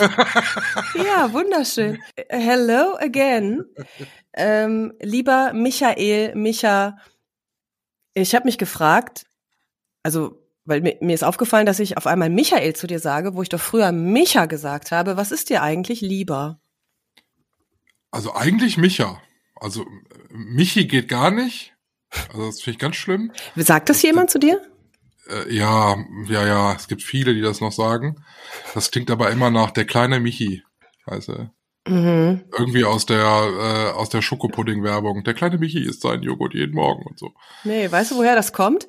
Ja, wunderschön. Hello again. Ähm, lieber Michael, Micha, ich habe mich gefragt, also weil mir, mir ist aufgefallen, dass ich auf einmal Michael zu dir sage, wo ich doch früher Micha gesagt habe. Was ist dir eigentlich lieber? Also eigentlich Micha. Also Michi geht gar nicht. Also das finde ich ganz schlimm. Sagt das jemand zu dir? Äh, ja, ja, ja, es gibt viele, die das noch sagen. Das klingt aber immer nach der kleine Michi. Also Mhm. irgendwie aus der äh, aus der Schokopudding-Werbung. Der kleine Michi isst seinen Joghurt jeden Morgen und so. Nee, weißt du, woher das kommt?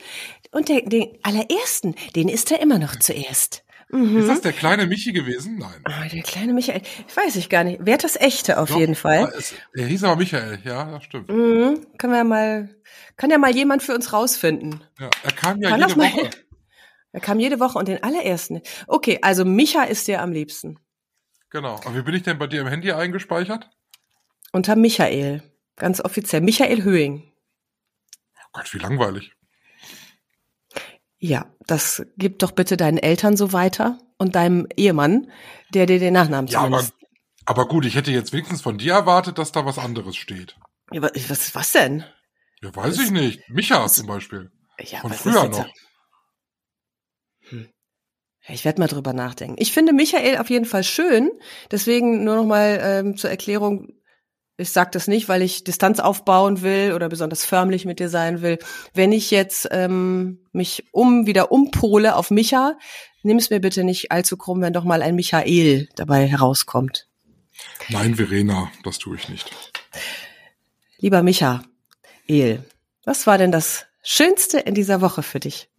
Und der, den allerersten, den isst er immer noch zuerst. Mhm. Ist das der kleine Michi gewesen? Nein. Ah, der kleine Michael, weiß ich gar nicht. Wer hat das echte auf Doch, jeden Fall? aber Es, er hieß aber Michael, ja, das stimmt. Mhm. Können wir mal, kann ja mal jemand für uns rausfinden. Ja, er kam ja Kann jede Woche. Er kam jede Woche und den allerersten. Okay, also Micha ist dir am liebsten. Genau. Aber wie bin ich denn bei dir im Handy eingespeichert? Unter Michael. Ganz offiziell. Michael Höhing. Oh Gott, wie langweilig. Ja, das gib doch bitte deinen Eltern so weiter und deinem Ehemann, der dir den Nachnamen Ja, aber, aber gut, ich hätte jetzt wenigstens von dir erwartet, dass da was anderes steht. Ja, wa- was, was denn? Ja, weiß ich nicht. Micha zum Beispiel. Ja, Von früher noch. Hm. Ich werde mal drüber nachdenken. Ich finde Michael auf jeden Fall schön. Deswegen nur noch mal ähm, zur Erklärung. Ich sage das nicht, weil ich Distanz aufbauen will oder besonders förmlich mit dir sein will. Wenn ich jetzt ähm, mich um wieder umpole auf Micha, nimm es mir bitte nicht allzu krumm, wenn doch mal ein Michael dabei herauskommt. Nein, Verena, das tue ich nicht. Lieber Micha, El, was war denn das Schönste in dieser Woche für dich?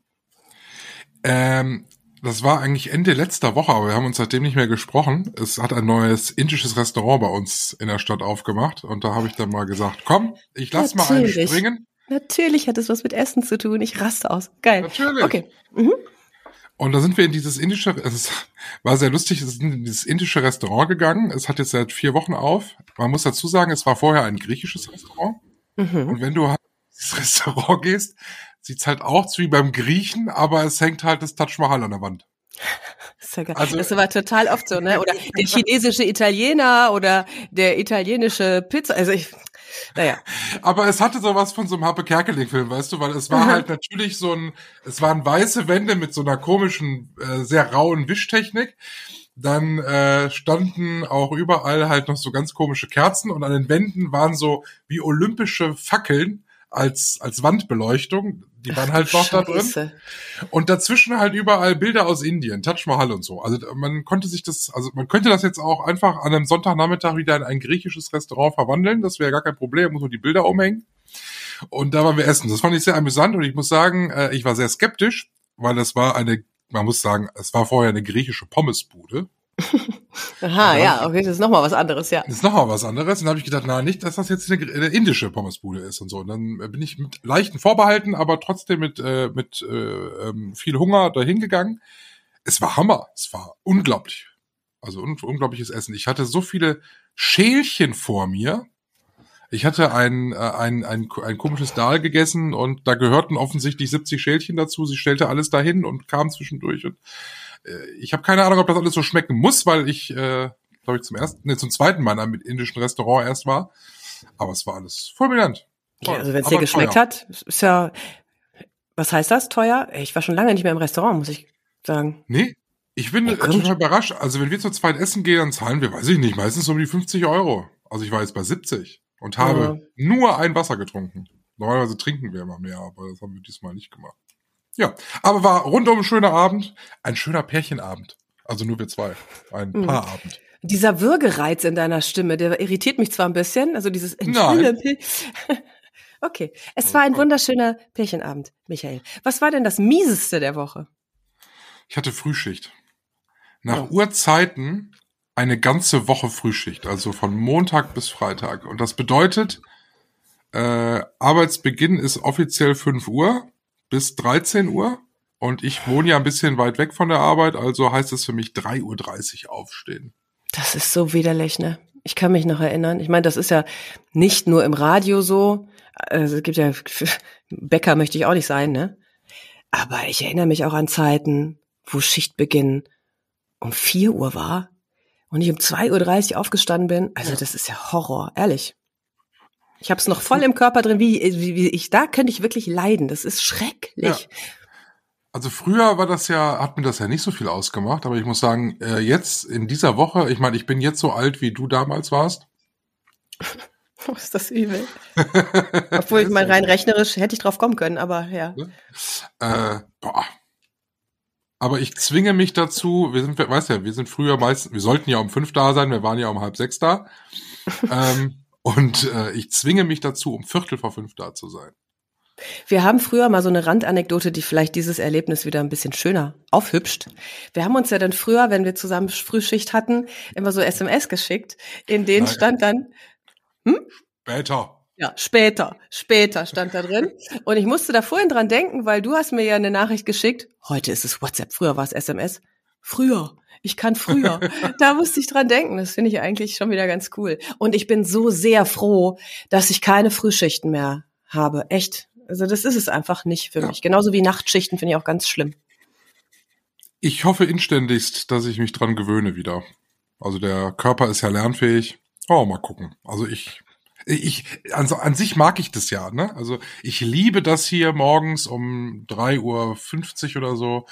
Ähm, das war eigentlich Ende letzter Woche, aber wir haben uns seitdem nicht mehr gesprochen. Es hat ein neues indisches Restaurant bei uns in der Stadt aufgemacht und da habe ich dann mal gesagt, komm, ich lass mal einen Natürlich. springen. Natürlich hat es was mit Essen zu tun. Ich raste aus. Geil. Natürlich. Okay. Mhm. Und da sind wir in dieses indische, es war sehr lustig, es ist in dieses indische Restaurant gegangen. Es hat jetzt seit vier Wochen auf. Man muss dazu sagen, es war vorher ein griechisches Restaurant. Mhm. Und wenn du halt ins Restaurant gehst, sieht's halt auch zu wie beim Griechen, aber es hängt halt das Taj Mahal an der Wand. Ist ja geil. Also- das war total oft so, ne? Oder der chinesische Italiener oder der italienische Pizza. Also ich, naja. Aber es hatte sowas von so einem Happe Kerkeling-Film, weißt du, weil es war halt natürlich so ein, es waren weiße Wände mit so einer komischen, äh, sehr rauen Wischtechnik. Dann äh, standen auch überall halt noch so ganz komische Kerzen und an den Wänden waren so wie olympische Fackeln als als Wandbeleuchtung. Die waren halt noch da drin. Scheiße. Und dazwischen halt überall Bilder aus Indien, Taj Mahal und so. Also man konnte sich das, also man könnte das jetzt auch einfach an einem Sonntagnachmittag wieder in ein griechisches Restaurant verwandeln. Das wäre gar kein Problem, muss nur die Bilder umhängen. Und da waren wir essen. Das fand ich sehr amüsant und ich muss sagen, äh, ich war sehr skeptisch, weil es war eine, man muss sagen, es war vorher eine griechische Pommesbude. Aha, ja, okay, das ist nochmal was anderes, ja. Das ist nochmal was anderes. Und dann habe ich gedacht, na, nicht, dass das jetzt eine, eine indische Pommesbude ist und so. Und dann bin ich mit leichten Vorbehalten, aber trotzdem mit, äh, mit äh, ähm, viel Hunger dahin gegangen. Es war Hammer. Es war unglaublich. Also un unglaubliches Essen. Ich hatte so viele Schälchen vor mir. Ich hatte ein, äh, ein, ein, ein komisches Dahl gegessen und da gehörten offensichtlich 70 Schälchen dazu. Sie stellte alles dahin und kam zwischendurch. Und ich habe keine Ahnung, ob das alles so schmecken muss, weil ich, äh, glaube ich, zum ersten, nee, zum zweiten Mal in einem indischen Restaurant erst war. Aber es war alles fulminant. ja Toll, also wenn es dir geschmeckt teuer. hat, ist ja, was heißt das, teuer? Ich war schon lange nicht mehr im Restaurant, muss ich sagen. Nee, ich bin Ja, äh, total überrascht. Also wenn wir zu zweit essen gehen, dann zahlen wir, weiß ich nicht, meistens um die 50 Euro. Also ich war jetzt bei 70 und habe nur ein Wasser getrunken. Normalerweise trinken wir immer mehr, aber das haben wir diesmal nicht gemacht. Ja, aber war rundum ein schöner Abend, ein schöner Pärchenabend. Also nur wir zwei, ein Mhm. Paarabend. Dieser Würgereiz in deiner Stimme, der irritiert mich zwar ein bisschen, also dieses Nein. Okay, es war ein wunderschöner Pärchenabend, Michael. Was war denn das mieseste der Woche? Ich hatte Frühschicht. Nach Oh. Uhrzeiten eine ganze Woche Frühschicht, also von Montag bis Freitag. Und das bedeutet, äh, Arbeitsbeginn ist offiziell 5 Uhr bis 13 Uhr. Und ich wohne ja ein bisschen weit weg von der Arbeit, also heißt es für mich 3.30 Uhr aufstehen. Das ist so widerlich, ne? Ich kann mich noch erinnern. Ich meine, das ist ja nicht nur im Radio so. Also es gibt ja, Bäcker möchte ich auch nicht sein, ne? Aber ich erinnere mich auch an Zeiten, wo Schichtbeginn um 4 Uhr war und ich um 2.30 Uhr aufgestanden bin. Also das ist ja Horror, ehrlich. Ich habe es noch voll im Körper drin, wie, wie, wie ich, da könnte ich wirklich leiden. Das ist schrecklich. Ja. Also früher war das ja, hat mir das ja nicht so viel ausgemacht, aber ich muss sagen, äh, jetzt in dieser Woche, ich meine, ich bin jetzt so alt, wie du damals warst. Oh, ist das übel. Obwohl ich mal rein rechnerisch hätte ich drauf kommen können, aber ja. Äh, boah. Aber ich zwinge mich dazu, wir sind, weißt ja, wir sind früher meistens, wir sollten ja um fünf da sein, wir waren ja um halb sechs da. ähm, und äh, ich zwinge mich dazu, um Viertel vor fünf da zu sein. Wir haben früher mal so eine Randanekdote, die vielleicht dieses Erlebnis wieder ein bisschen schöner aufhübscht. Wir haben uns ja dann früher, wenn wir zusammen Frühschicht hatten, immer so SMS geschickt, in denen Nein. stand dann, hm? Später. Ja, später, später stand da drin. Und ich musste da vorhin dran denken, weil du hast mir ja eine Nachricht geschickt. Heute ist es WhatsApp, früher war es SMS. Früher. Ich kann früher. da musste ich dran denken. Das finde ich eigentlich schon wieder ganz cool. Und ich bin so sehr froh, dass ich keine Frühschichten mehr habe. Echt. Also das ist es einfach nicht für ja. mich. Genauso wie Nachtschichten finde ich auch ganz schlimm. Ich hoffe inständigst, dass ich mich dran gewöhne wieder. Also der Körper ist ja lernfähig. Oh, mal gucken. Also ich, ich, also an sich mag ich das ja, ne? Also ich liebe das hier morgens um 3.50 Uhr oder so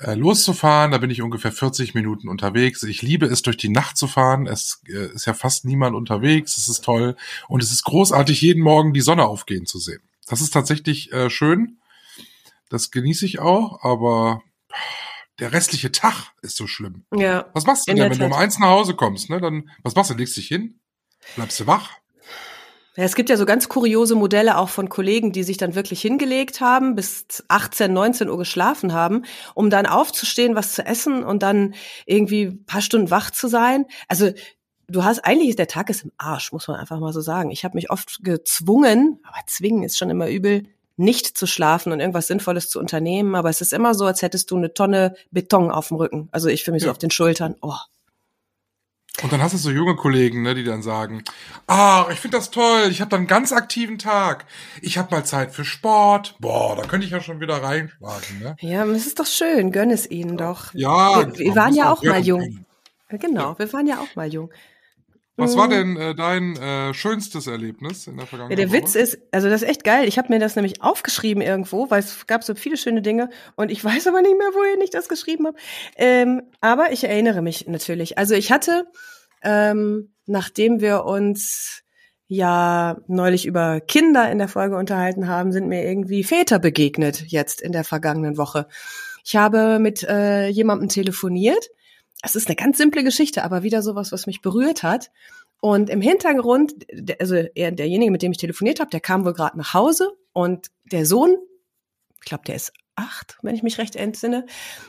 äh, loszufahren. Da bin ich ungefähr 40 Minuten unterwegs. Ich liebe es, durch die Nacht zu fahren. Es äh, ist ja fast niemand unterwegs. Es ist toll. Und es ist großartig, jeden Morgen die Sonne aufgehen zu sehen. Das ist tatsächlich äh, schön. Das genieße ich auch, aber der restliche Tag ist so schlimm. Ja. Was machst du denn, wenn Tat. du um eins nach Hause kommst? Ne? Dann, was machst du? Legst dich hin? Bleibst du wach? Ja, es gibt ja so ganz kuriose Modelle auch von Kollegen, die sich dann wirklich hingelegt haben, bis 18, 19 Uhr geschlafen haben, um dann aufzustehen, was zu essen und dann irgendwie ein paar Stunden wach zu sein. Also du hast eigentlich der Tag ist im Arsch, muss man einfach mal so sagen. Ich habe mich oft gezwungen, aber zwingen ist schon immer übel, nicht zu schlafen und irgendwas Sinnvolles zu unternehmen. Aber es ist immer so, als hättest du eine Tonne Beton auf dem Rücken. Also ich fühle mich so auf den Schultern. Oh. Und dann hast du so junge Kollegen, ne, die dann sagen, ah, ich finde das toll, ich habe dann einen ganz aktiven Tag. Ich habe mal Zeit für Sport. Boah, da könnte ich ja schon wieder reinschlagen. Ne? Ja, es ist doch schön, gönn es ihnen doch. Ja, wir, wir waren ja auch mal jung. Genau, wir waren ja auch mal jung. Was war mhm. denn äh, dein äh, schönstes Erlebnis in der Vergangenheit? Ja, der Witz ist, also das ist echt geil. Ich habe mir das nämlich aufgeschrieben irgendwo, weil es gab so viele schöne Dinge und ich weiß aber nicht mehr, wohin ich das geschrieben habe. Ähm, aber ich erinnere mich natürlich. Also ich hatte, ähm, nachdem wir uns ja neulich über Kinder in der Folge unterhalten haben, sind mir irgendwie Väter begegnet jetzt in der vergangenen Woche. Ich habe mit äh, jemandem telefoniert es ist eine ganz simple Geschichte, aber wieder sowas, was mich berührt hat. Und im Hintergrund, also er, derjenige, mit dem ich telefoniert habe, der kam wohl gerade nach Hause und der Sohn, ich glaube, der ist acht, wenn ich mich recht entsinne,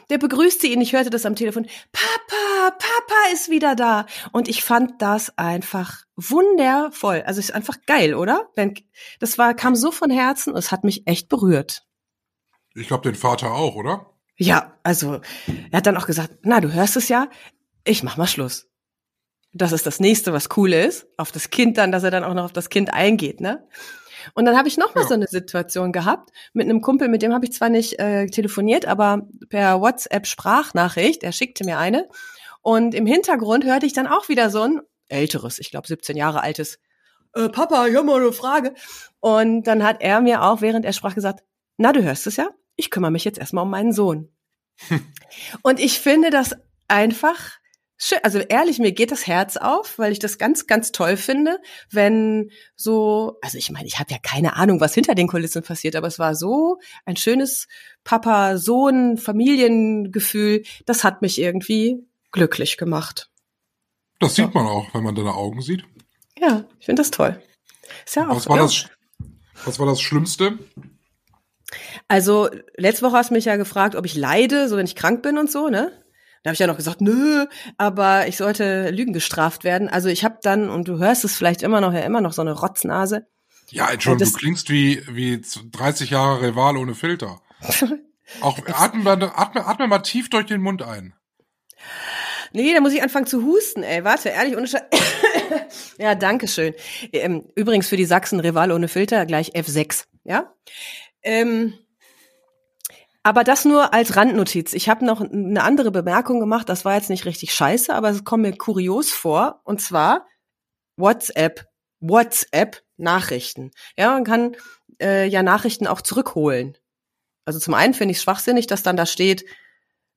der begrüßte ihn. Ich hörte das am Telefon. Papa, Papa ist wieder da. Und ich fand das einfach wundervoll. Also ist einfach geil, oder? Das war kam so von Herzen. Es hat mich echt berührt. Ich glaube, den Vater auch, oder? Ja, also er hat dann auch gesagt, na, du hörst es ja, ich mach mal Schluss. Das ist das nächste, was cool ist, auf das Kind dann, dass er dann auch noch auf das Kind eingeht, ne? Und dann habe ich noch mal ja. so eine Situation gehabt mit einem Kumpel, mit dem habe ich zwar nicht äh, telefoniert, aber per WhatsApp Sprachnachricht, er schickte mir eine und im Hintergrund hörte ich dann auch wieder so ein älteres, ich glaube 17 Jahre altes äh, Papa, ich hab mal eine Frage. Und dann hat er mir auch, während er sprach, gesagt, na, du hörst es ja? ich kümmere mich jetzt erstmal um meinen Sohn. Und ich finde das einfach schön. Also ehrlich, mir geht das Herz auf, weil ich das ganz, ganz toll finde, wenn so, also ich meine, ich habe ja keine Ahnung, was hinter den Kulissen passiert, aber es war so ein schönes Papa-Sohn-Familiengefühl. Das hat mich irgendwie glücklich gemacht. Das sieht man auch, wenn man deine Augen sieht. Ja, ich finde das toll. Ist ja auch was, war ja. das, was war das Schlimmste, also, letzte Woche hast du mich ja gefragt, ob ich leide, so wenn ich krank bin und so, ne? Da habe ich ja noch gesagt, nö, aber ich sollte Lügen gestraft werden. Also ich habe dann, und du hörst es vielleicht immer noch, ja immer noch so eine Rotznase. Ja, Entschuldigung, du klingst wie, wie 30 Jahre Rival ohne Filter. Auch atme, atme, atme mal tief durch den Mund ein. Nee, da muss ich anfangen zu husten, ey. Warte, ehrlich, ohne Scheiß. ja, danke schön. Ähm, übrigens für die Sachsen Rival ohne Filter gleich F6, ja? Ähm, aber das nur als Randnotiz. Ich habe noch eine andere Bemerkung gemacht. Das war jetzt nicht richtig scheiße, aber es kommt mir kurios vor. Und zwar WhatsApp, WhatsApp Nachrichten. Ja, man kann äh, ja Nachrichten auch zurückholen. Also zum einen finde ich es schwachsinnig, dass dann da steht,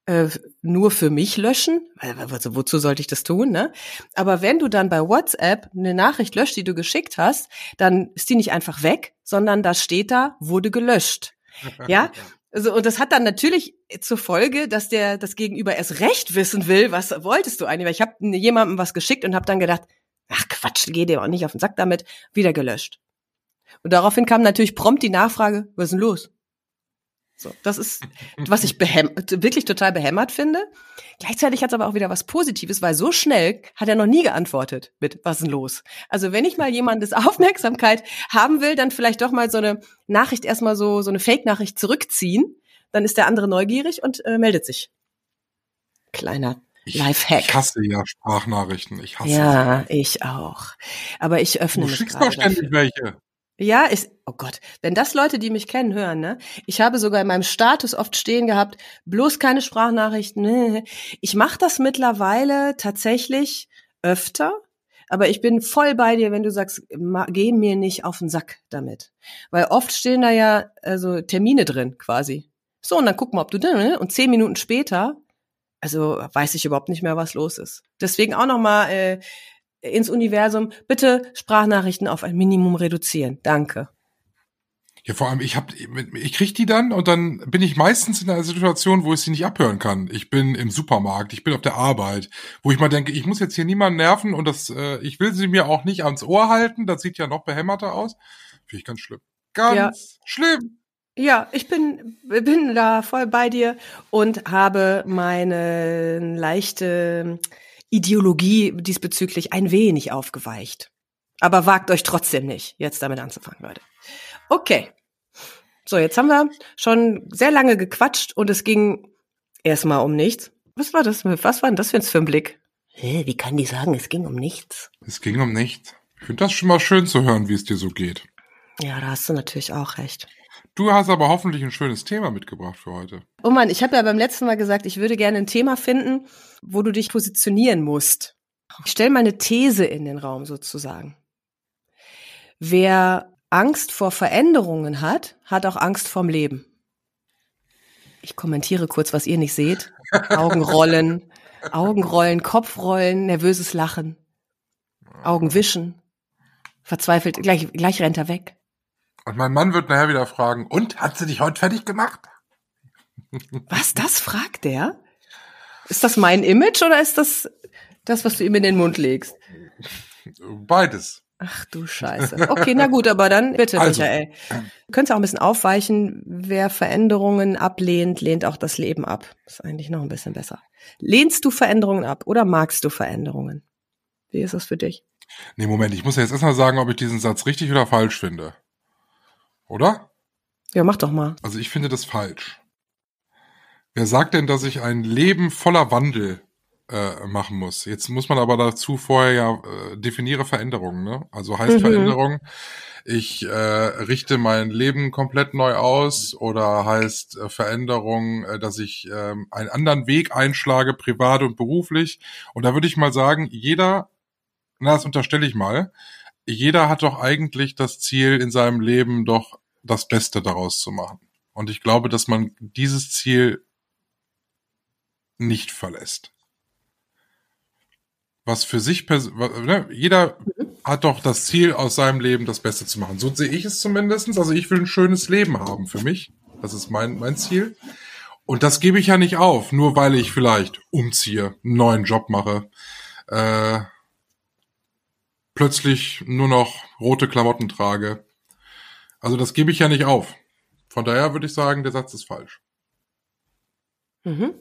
äh, nur für mich löschen. Also wozu sollte ich das tun, ne? Aber wenn du dann bei WhatsApp eine Nachricht löscht, die du geschickt hast, dann ist die nicht einfach weg, sondern da steht da, wurde gelöscht. Ja, also, und das hat dann natürlich zur Folge, dass der das Gegenüber erst recht wissen will, was wolltest du eigentlich? Weil ich habe jemandem was geschickt und habe dann gedacht, ach Quatsch, geh dir auch nicht auf den Sack damit, wieder gelöscht. Und daraufhin kam natürlich prompt die Nachfrage, was ist denn los? So, das ist, was ich wirklich total behämmert finde. Gleichzeitig hat es aber auch wieder was Positives, weil so schnell hat er noch nie geantwortet mit was ist denn los? Also wenn ich mal jemandes Aufmerksamkeit haben will, dann vielleicht doch mal so eine Nachricht erstmal so, so eine Fake-Nachricht zurückziehen. Dann ist der andere neugierig und äh, meldet sich. Kleiner Lifehack. Ich hasse ja Sprachnachrichten. Ich hasse Ja, sie. ich auch. Aber ich öffne du mich schickst doch ständig welche. Ja, ist, oh Gott, wenn das Leute, die mich kennen, hören, ne? Ich habe sogar in meinem Status oft stehen gehabt, bloß keine Sprachnachrichten. Ne? Ich mache das mittlerweile tatsächlich öfter, aber ich bin voll bei dir, wenn du sagst, geh mir nicht auf den Sack damit. Weil oft stehen da ja also Termine drin quasi. So, und dann gucken wir, ob du ne? Und zehn Minuten später, also weiß ich überhaupt nicht mehr, was los ist. Deswegen auch nochmal äh, ins Universum, bitte Sprachnachrichten auf ein Minimum reduzieren. Danke. Ja, vor allem, ich hab, ich krieg die dann und dann bin ich meistens in einer Situation, wo ich sie nicht abhören kann. Ich bin im Supermarkt, ich bin auf der Arbeit, wo ich mal denke, ich muss jetzt hier niemanden nerven und das, äh, ich will sie mir auch nicht ans Ohr halten. Das sieht ja noch behämmerter aus. Finde ich ganz schlimm. Ganz ja. schlimm. Ja, ich bin, bin da voll bei dir und habe meine leichte Ideologie diesbezüglich ein wenig aufgeweicht. Aber wagt euch trotzdem nicht, jetzt damit anzufangen, Leute. Okay. So, jetzt haben wir schon sehr lange gequatscht und es ging erstmal um nichts. Was war das? Was war denn das für ein Blick? Hä, wie kann die sagen, es ging um nichts? Es ging um nichts. Ich finde das schon mal schön zu hören, wie es dir so geht. Ja, da hast du natürlich auch recht. Du hast aber hoffentlich ein schönes Thema mitgebracht für heute. Oh Mann, ich habe ja beim letzten Mal gesagt, ich würde gerne ein Thema finden, wo du dich positionieren musst. Ich stelle mal eine These in den Raum sozusagen. Wer Angst vor Veränderungen hat, hat auch Angst vorm Leben. Ich kommentiere kurz, was ihr nicht seht. Augenrollen, Augenrollen, Kopfrollen, nervöses Lachen, Augenwischen, verzweifelt, gleich, gleich rennt er weg. Und mein Mann wird nachher wieder fragen, und, hat sie dich heute fertig gemacht? Was, das fragt der? Ist das mein Image oder ist das das, was du ihm in den Mund legst? Beides. Ach du Scheiße. Okay, na gut, aber dann bitte, also, Michael. Du könntest auch ein bisschen aufweichen. Wer Veränderungen ablehnt, lehnt auch das Leben ab. ist eigentlich noch ein bisschen besser. Lehnst du Veränderungen ab oder magst du Veränderungen? Wie ist das für dich? Nee, Moment, ich muss ja jetzt erstmal sagen, ob ich diesen Satz richtig oder falsch finde. Oder? Ja, mach doch mal. Also ich finde das falsch. Wer sagt denn, dass ich ein Leben voller Wandel äh, machen muss? Jetzt muss man aber dazu vorher ja äh, definiere Veränderungen. Ne? Also heißt mhm. Veränderung, ich äh, richte mein Leben komplett neu aus oder heißt äh, Veränderung, äh, dass ich äh, einen anderen Weg einschlage, privat und beruflich. Und da würde ich mal sagen, jeder, na das unterstelle ich mal, jeder hat doch eigentlich das Ziel in seinem Leben doch das Beste daraus zu machen. Und ich glaube, dass man dieses Ziel nicht verlässt. Was für sich, ne, jeder hat doch das Ziel aus seinem Leben das Beste zu machen. So sehe ich es zumindestens. Also ich will ein schönes Leben haben für mich. Das ist mein, mein Ziel. Und das gebe ich ja nicht auf, nur weil ich vielleicht umziehe, einen neuen Job mache, äh, plötzlich nur noch rote Klamotten trage. Also das gebe ich ja nicht auf. Von daher würde ich sagen, der Satz ist falsch. Mhm.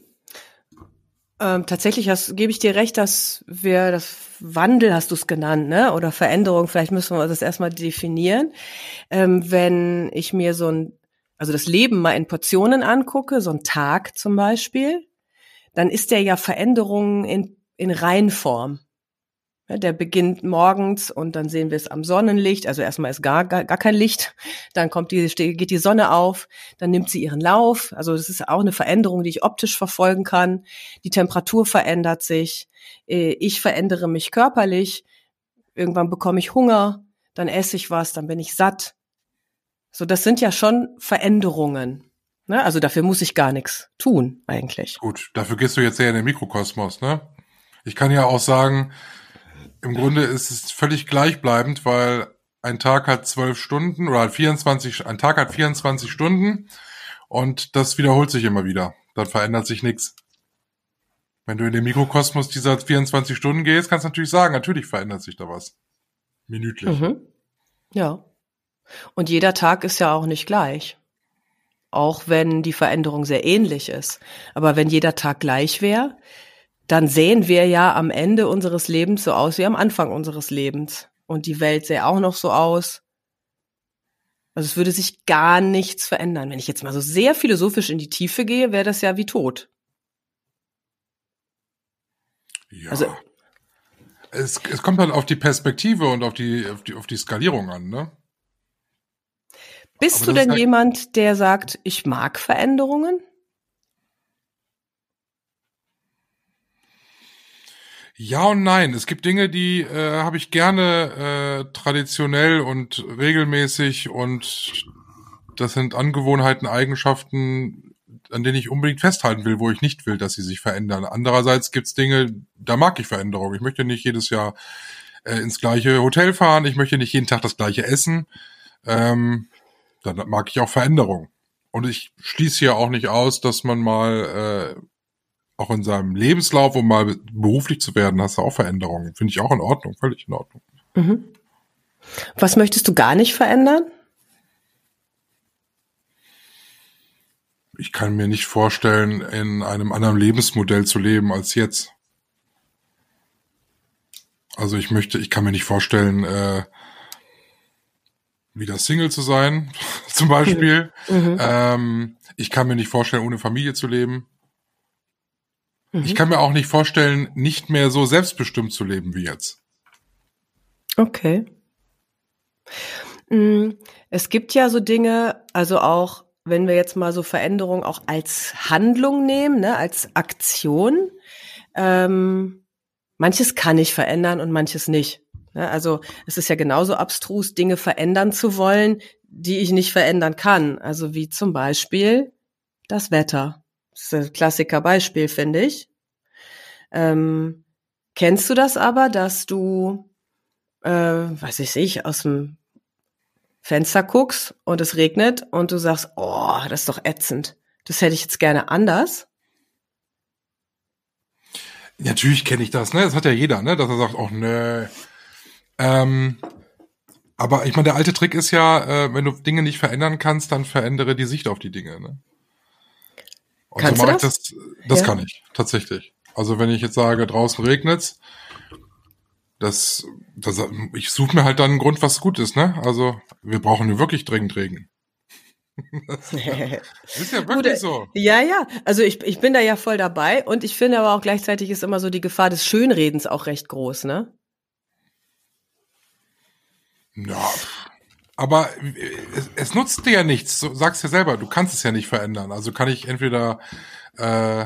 Ähm, tatsächlich hast, gebe ich dir recht, dass wir das Wandel hast du es genannt, ne? Oder Veränderung, vielleicht müssen wir das erstmal definieren. Ähm, wenn ich mir so ein, also das Leben mal in Portionen angucke, so ein Tag zum Beispiel, dann ist der ja Veränderungen in, in Reinform. Der beginnt morgens und dann sehen wir es am Sonnenlicht. Also erstmal ist gar, gar, gar kein Licht. Dann kommt die, geht die Sonne auf. Dann nimmt sie ihren Lauf. Also das ist auch eine Veränderung, die ich optisch verfolgen kann. Die Temperatur verändert sich. Äh, ich verändere mich körperlich. Irgendwann bekomme ich Hunger. Dann esse ich was. Dann bin ich satt. So, das sind ja schon Veränderungen. Ne? Also dafür muss ich gar nichts tun, eigentlich. Gut, dafür gehst du jetzt sehr in den Mikrokosmos, ne? Ich kann ja auch sagen, im Grunde ist es völlig gleichbleibend, weil ein Tag hat zwölf Stunden oder 24, ein Tag hat 24 Stunden und das wiederholt sich immer wieder. Dann verändert sich nichts. Wenn du in den Mikrokosmos dieser 24 Stunden gehst, kannst du natürlich sagen, natürlich verändert sich da was. Minütlich. Mhm. Ja. Und jeder Tag ist ja auch nicht gleich. Auch wenn die Veränderung sehr ähnlich ist. Aber wenn jeder Tag gleich wäre, dann sehen wir ja am Ende unseres Lebens so aus wie am Anfang unseres Lebens. Und die Welt sähe auch noch so aus. Also es würde sich gar nichts verändern. Wenn ich jetzt mal so sehr philosophisch in die Tiefe gehe, wäre das ja wie tot. Ja. Also, es, es kommt halt auf die Perspektive und auf die, auf die, auf die Skalierung an, ne? Bist du denn halt jemand, der sagt, ich mag Veränderungen? Ja und nein. Es gibt Dinge, die äh, habe ich gerne äh, traditionell und regelmäßig und das sind Angewohnheiten, Eigenschaften, an denen ich unbedingt festhalten will, wo ich nicht will, dass sie sich verändern. Andererseits gibt's Dinge, da mag ich Veränderung. Ich möchte nicht jedes Jahr äh, ins gleiche Hotel fahren. Ich möchte nicht jeden Tag das gleiche essen. Ähm, dann mag ich auch Veränderung. Und ich schließe hier auch nicht aus, dass man mal äh, auch in seinem Lebenslauf, um mal beruflich zu werden, hast du auch Veränderungen. Finde ich auch in Ordnung, völlig in Ordnung. Mhm. Was möchtest du gar nicht verändern? Ich kann mir nicht vorstellen, in einem anderen Lebensmodell zu leben als jetzt. Also ich möchte, ich kann mir nicht vorstellen, äh, wieder Single zu sein, zum Beispiel. Mhm. Ähm, ich kann mir nicht vorstellen, ohne Familie zu leben. Mhm. Ich kann mir auch nicht vorstellen, nicht mehr so selbstbestimmt zu leben wie jetzt. Okay. Mm, es gibt ja so Dinge, also auch wenn wir jetzt mal so Veränderungen auch als Handlung nehmen, ne, als Aktion, ähm, manches kann ich verändern und manches nicht. Ne? Also es ist ja genauso abstrus, Dinge verändern zu wollen, die ich nicht verändern kann. Also wie zum Beispiel das Wetter. Das ist ein Klassikerbeispiel, finde ich. Ähm, kennst du das aber, dass du, äh, weiß ich nicht, aus dem Fenster guckst und es regnet und du sagst, oh, das ist doch ätzend. Das hätte ich jetzt gerne anders. Natürlich kenne ich das, ne? Das hat ja jeder, ne? Dass er sagt, oh nö. Ähm, aber ich meine, der alte Trick ist ja, äh, wenn du Dinge nicht verändern kannst, dann verändere die Sicht auf die Dinge, ne? Und Kannst so du das? das? Das ja. kann ich, tatsächlich. Also wenn ich jetzt sage, draußen regnet's, das, das, ich suche mir halt dann einen Grund, was gut ist, ne? Also wir brauchen wirklich dringend Regen. das ist ja wirklich Gut, äh, so. Ja, ja. Also ich, ich bin da ja voll dabei und ich finde aber auch gleichzeitig ist immer so die Gefahr des Schönredens auch recht groß, ne? Ja, aber es, es nutzt dir ja nichts. Du sagst ja selber, du kannst es ja nicht verändern. Also kann ich entweder äh,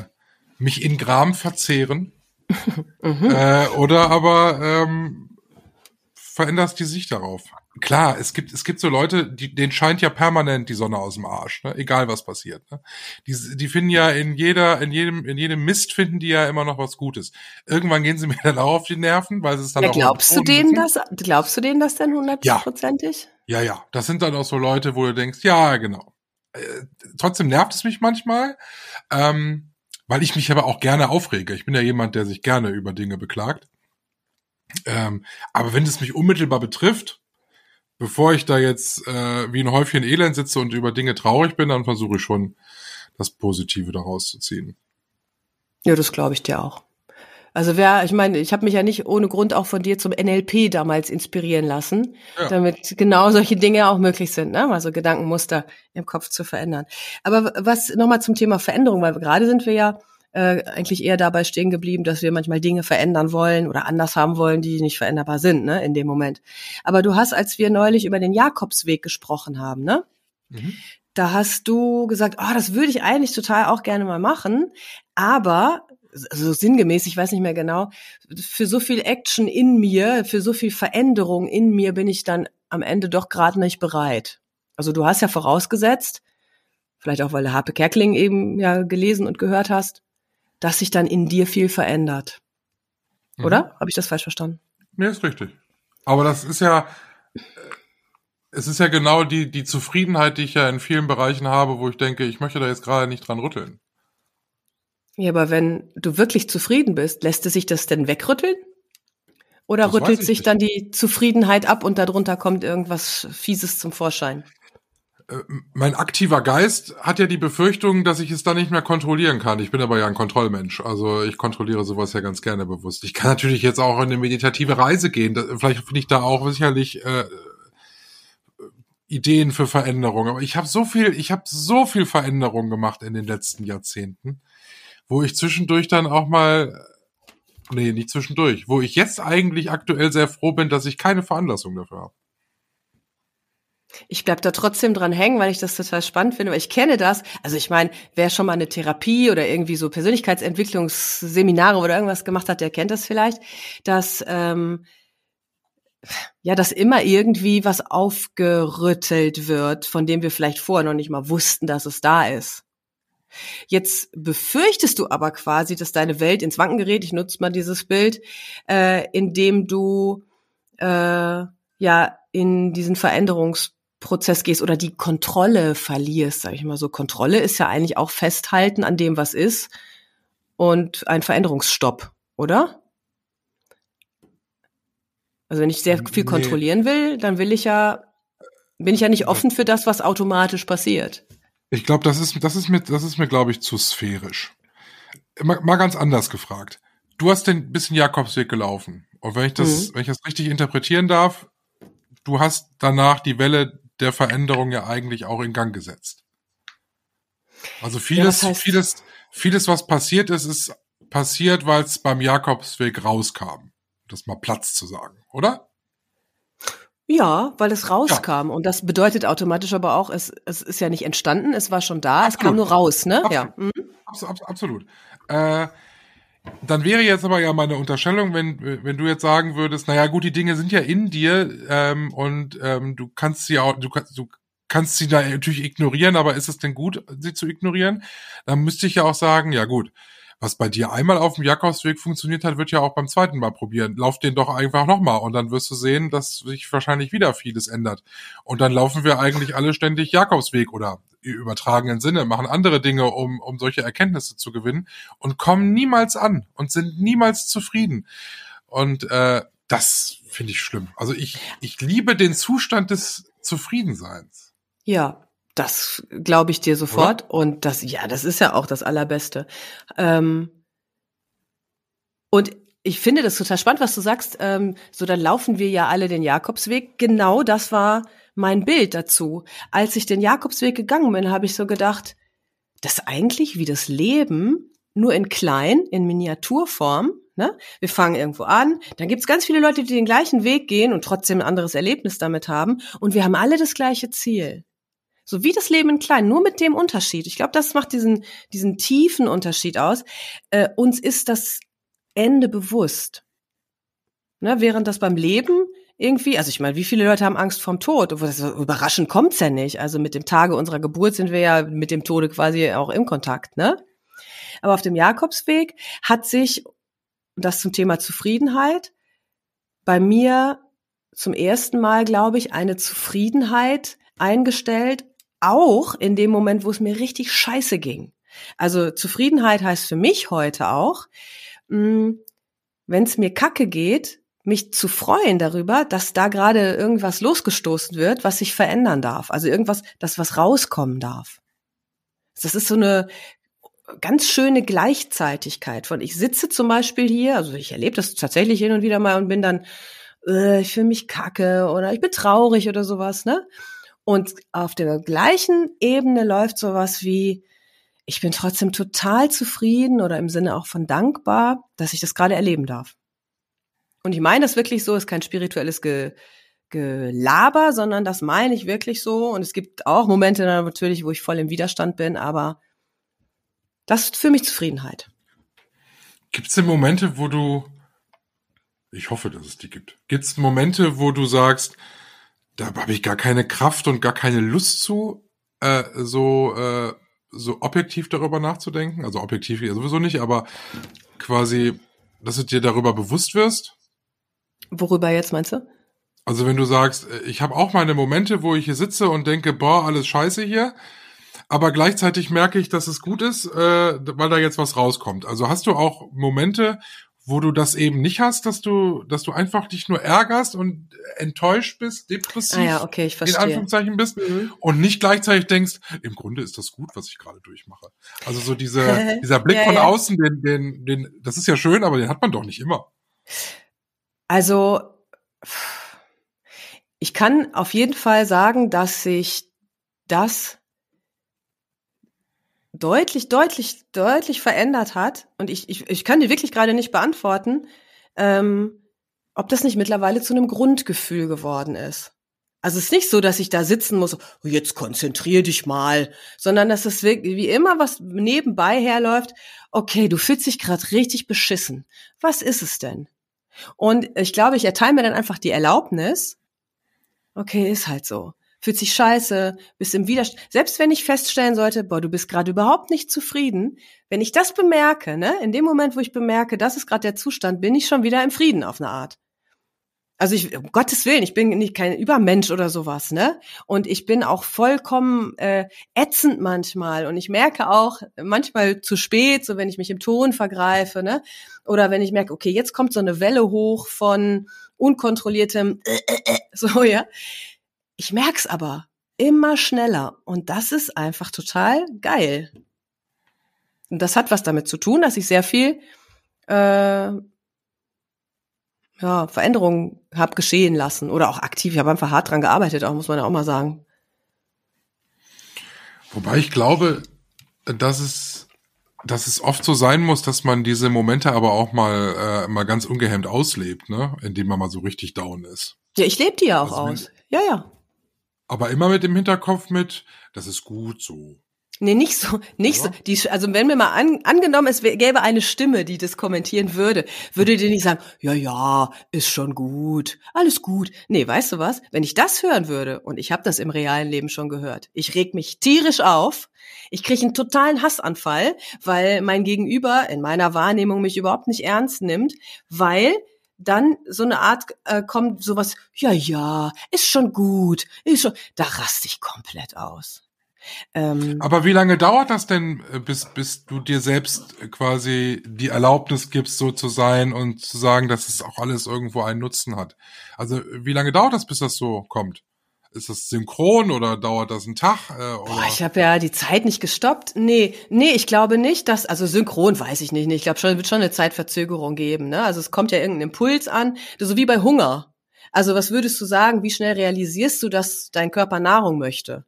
mich in Gram verzehren mhm. äh, oder aber ähm, veränderst die Sicht darauf. Klar, es gibt es gibt so Leute, die denen scheint ja permanent die Sonne aus dem Arsch, ne? egal was passiert. Ne? Die, die finden ja in jeder in jedem in jedem Mist finden die ja immer noch was Gutes. Irgendwann gehen sie mir dann auch auf die Nerven, weil es dann ja, auch glaubst du denen das? Glaubst du denen das denn hundertprozentig? Ja. Ja, ja, das sind dann auch so Leute, wo du denkst, ja genau. Äh, trotzdem nervt es mich manchmal. Ähm, weil ich mich aber auch gerne aufrege. Ich bin ja jemand, der sich gerne über Dinge beklagt. Ähm, aber wenn es mich unmittelbar betrifft, bevor ich da jetzt äh, wie ein Häufchen Elend sitze und über Dinge traurig bin, dann versuche ich schon das Positive daraus zu ziehen. Ja, das glaube ich dir auch. Also wer, ich meine, ich habe mich ja nicht ohne Grund auch von dir zum NLP damals inspirieren lassen, Ja. damit genau solche Dinge auch möglich sind, ne? Also Gedankenmuster im Kopf zu verändern. Aber was nochmal zum Thema Veränderung, weil gerade sind wir ja äh, eigentlich eher dabei stehen geblieben, dass wir manchmal Dinge verändern wollen oder anders haben wollen, die nicht veränderbar sind, ne, in dem Moment. Aber du hast, als wir neulich über den Jakobsweg gesprochen haben, ne? Mhm. da hast du gesagt, oh, das würde ich eigentlich total auch gerne mal machen, aber so sinngemäß, ich weiß nicht mehr genau, für so viel Action in mir, für so viel Veränderung in mir bin ich dann am Ende doch gerade nicht bereit. Also du hast ja vorausgesetzt, vielleicht auch weil du Harpe Kerkeling eben ja gelesen und gehört hast, dass sich dann in dir viel verändert. Mhm. Oder? Habe ich das falsch verstanden? Nee, ist richtig. Aber das ist ja, äh, es ist ja genau die, die Zufriedenheit, die ich ja in vielen Bereichen habe, wo ich denke, ich möchte da jetzt gerade nicht dran rütteln. Ja, aber wenn du wirklich zufrieden bist, lässt es sich das denn wegrütteln? Oder Das rüttelt ich sich nicht. dann die Zufriedenheit ab und darunter kommt irgendwas Fieses zum Vorschein? Äh, Mein aktiver Geist hat ja die Befürchtung, dass ich es dann nicht mehr kontrollieren kann. Ich bin aber ja ein Kontrollmensch. Also ich kontrolliere sowas ja ganz gerne bewusst. Ich kann natürlich jetzt auch in eine meditative Reise gehen. Vielleicht finde ich da auch sicherlich äh, Ideen für Veränderung. Aber ich habe so viel, ich habe so viel Veränderung gemacht in den letzten Jahrzehnten, wo ich zwischendurch dann auch mal, nee, nicht zwischendurch, wo ich jetzt eigentlich aktuell sehr froh bin, dass ich keine Veranlassung dafür habe. Ich bleib da trotzdem dran hängen, weil ich das total spannend finde, weil ich kenne das. Also ich meine, wer schon mal eine Therapie oder irgendwie so Persönlichkeitsentwicklungsseminare oder irgendwas gemacht hat, der kennt das vielleicht, dass ähm, ja, dass immer irgendwie was aufgerüttelt wird, von dem wir vielleicht vorher noch nicht mal wussten, dass es da ist. Jetzt befürchtest du aber quasi, dass deine Welt ins Wanken gerät. Ich nutze mal dieses Bild, äh, indem du äh, ja in diesen Veränderungsprozess gehst oder die Kontrolle verlierst, sage ich mal so. Kontrolle ist ja eigentlich auch Festhalten an dem, was ist und ein Veränderungsstopp, oder? Also wenn ich sehr viel kontrollieren will, dann will ich ja, bin ich ja nicht offen für das, was automatisch passiert. Ich glaube, das ist, das ist mir, das ist mir, glaube ich, zu sphärisch. Mal, mal ganz anders gefragt. Du hast den bisschen Jakobsweg gelaufen. Und wenn ich das, Mhm. wenn ich das richtig interpretieren darf, du hast danach die Welle der Veränderung ja eigentlich auch in Gang gesetzt. Also vieles, was heißt- vieles, vieles, was passiert ist, ist passiert, weil es beim Jakobsweg rauskam. Das mal Platz zu sagen, oder? Ja, weil es rauskam. Und das bedeutet automatisch aber auch, es, es ist ja nicht entstanden, es war schon da, es Absolut. kam nur raus, ne? Absolut. Ja. Mhm. Abs abs absolut. Äh, dann wäre jetzt aber ja meine Unterstellung, wenn, wenn du jetzt sagen würdest, naja gut, die Dinge sind ja in dir ähm, und ähm, du kannst sie auch, du kannst, du kannst sie da natürlich ignorieren, aber ist es denn gut, sie zu ignorieren? Dann müsste ich ja auch sagen, ja gut, was bei dir einmal auf dem Jakobsweg funktioniert hat, wird ja auch beim zweiten Mal probieren. Lauf den doch einfach nochmal und dann wirst du sehen, dass sich wahrscheinlich wieder vieles ändert. Und dann laufen wir eigentlich alle ständig Jakobsweg oder übertragenen Sinne, machen andere Dinge, um, um solche Erkenntnisse zu gewinnen und kommen niemals an und sind niemals zufrieden. Und äh, das finde ich schlimm. Also ich, ich liebe den Zustand des Zufriedenseins. Ja, das glaube ich dir sofort. Und das, ja, das ist ja auch das Allerbeste. Ähm, und ich finde das total spannend, was du sagst. Ähm, so, dann laufen wir ja alle den Jakobsweg. Genau das war mein Bild dazu. Als ich den Jakobsweg gegangen bin, habe ich so gedacht, das ist eigentlich wie das Leben, nur in klein, in Miniaturform. Ne? Wir fangen irgendwo an, dann gibt es ganz viele Leute, die den gleichen Weg gehen und trotzdem ein anderes Erlebnis damit haben. Und wir haben alle das gleiche Ziel. So wie das Leben in klein, nur mit dem Unterschied. Ich glaube, das macht diesen, diesen tiefen Unterschied aus. Äh, uns ist das Ende bewusst. Ne, während das beim Leben irgendwie, also ich meine, wie viele Leute haben Angst vorm Tod? Überraschend kommt's ja nicht. Also mit dem Tage unserer Geburt sind wir ja mit dem Tode quasi auch im Kontakt, ne? Aber auf dem Jakobsweg hat sich, das zum Thema Zufriedenheit, bei mir zum ersten Mal, glaube ich, eine Zufriedenheit eingestellt, auch in dem Moment, wo es mir richtig scheiße ging. Also Zufriedenheit heißt für mich heute auch, wenn es mir kacke geht, mich zu freuen darüber, dass da gerade irgendwas losgestoßen wird, was sich verändern darf. Also irgendwas, das was rauskommen darf. Das ist so eine ganz schöne Gleichzeitigkeit von ich sitze zum Beispiel hier, also ich erlebe das tatsächlich hin und wieder mal und bin dann, äh, ich fühle mich kacke oder ich bin traurig oder sowas, ne? Und auf der gleichen Ebene läuft sowas wie, ich bin trotzdem total zufrieden oder im Sinne auch von dankbar, dass ich das gerade erleben darf. Und ich meine das wirklich so, ist kein spirituelles Ge Gelaber, sondern das meine ich wirklich so. Und es gibt auch Momente natürlich, wo ich voll im Widerstand bin, aber das ist für mich Zufriedenheit. Gibt es denn Momente, wo du, ich hoffe, dass es die gibt, gibt es Momente, wo du sagst, da habe ich gar keine Kraft und gar keine Lust zu, äh, so, äh, so objektiv darüber nachzudenken? Also objektiv ja sowieso nicht, aber quasi, dass du dir darüber bewusst wirst? Worüber jetzt meinst du? Also wenn du sagst, äh, ich habe auch meine Momente, wo ich hier sitze und denke, boah, alles scheiße hier, aber gleichzeitig merke ich, dass es gut ist, äh, weil da jetzt was rauskommt. Also hast du auch Momente, wo du das eben nicht hast, dass du, dass du einfach dich nur ärgerst und enttäuscht bist, depressiv ah ja, okay, ich verstehe. in Anführungszeichen bist mhm. und nicht gleichzeitig denkst, im Grunde ist das gut, was ich gerade durchmache. Also so diese, dieser Blick ja, von ja. außen, den, den, den, das ist ja schön, aber den hat man doch nicht immer. Also ich kann auf jeden Fall sagen, dass sich das deutlich, deutlich, deutlich verändert hat. Und ich, ich, ich kann dir wirklich gerade nicht beantworten, ähm, ob das nicht mittlerweile zu einem Grundgefühl geworden ist. Also es ist nicht so, dass ich da sitzen muss, oh, jetzt konzentrier dich mal, sondern dass es wirklich, wie immer was nebenbei herläuft, okay, du fühlst dich gerade richtig beschissen. Was ist es denn? Und ich glaube, ich erteile mir dann einfach die Erlaubnis, okay, ist halt so fühlt sich scheiße, bist im Widerstand. Selbst wenn ich feststellen sollte, boah, du bist gerade überhaupt nicht zufrieden, wenn ich das bemerke, ne, in dem Moment, wo ich bemerke, das ist gerade der Zustand, bin ich schon wieder im Frieden auf eine Art. Also ich, um Gottes Willen, ich bin nicht kein Übermensch oder sowas, ne? Und ich bin auch vollkommen äh, ätzend manchmal. Und ich merke auch manchmal zu spät, so wenn ich mich im Ton vergreife, ne? Oder wenn ich merke, okay, jetzt kommt so eine Welle hoch von unkontrolliertem, äh, äh, äh, so ja ich merk's aber immer schneller und das ist einfach total geil. Und das hat was damit zu tun, dass ich sehr viel äh, ja, Veränderungen habe geschehen lassen oder auch aktiv. Ich habe einfach hart dran gearbeitet, auch muss man ja auch mal sagen. Wobei ich glaube, dass es, dass es oft so sein muss, dass man diese Momente aber auch mal, äh, mal ganz ungehemmt auslebt, ne? Indem man mal so richtig down ist. Ja, ich lebe die ja auch also aus. Ja, ja. Aber immer mit dem Hinterkopf mit, das ist gut so. Nee, nicht so, nicht ja. so. Die, also wenn mir mal an, angenommen, es gäbe eine Stimme, die das kommentieren würde, würde die nicht sagen, ja, ja, ist schon gut, alles gut. Nee, weißt du was? Wenn ich das hören würde, und ich habe das im realen Leben schon gehört, ich reg mich tierisch auf, ich kriege einen totalen Hassanfall, weil mein Gegenüber in meiner Wahrnehmung mich überhaupt nicht ernst nimmt, weil dann so eine Art äh, kommt sowas, ja, ja, ist schon gut, ist schon, da raste ich komplett aus. Ähm, Aber wie lange dauert das denn, äh, bis, bis du dir selbst quasi die Erlaubnis gibst, so zu sein und zu sagen, dass es auch alles irgendwo einen Nutzen hat? Also wie lange dauert das, bis das so kommt? Ist das synchron oder dauert das einen Tag? Äh, oder? Boah, ich habe ja die Zeit nicht gestoppt. Nee, nee, ich glaube nicht, dass, also synchron weiß ich nicht. Ich glaube schon, wird schon eine Zeitverzögerung geben. Ne? Also es kommt ja irgendein Impuls an, so wie bei Hunger. Also was würdest du sagen, wie schnell realisierst du, dass dein Körper Nahrung möchte?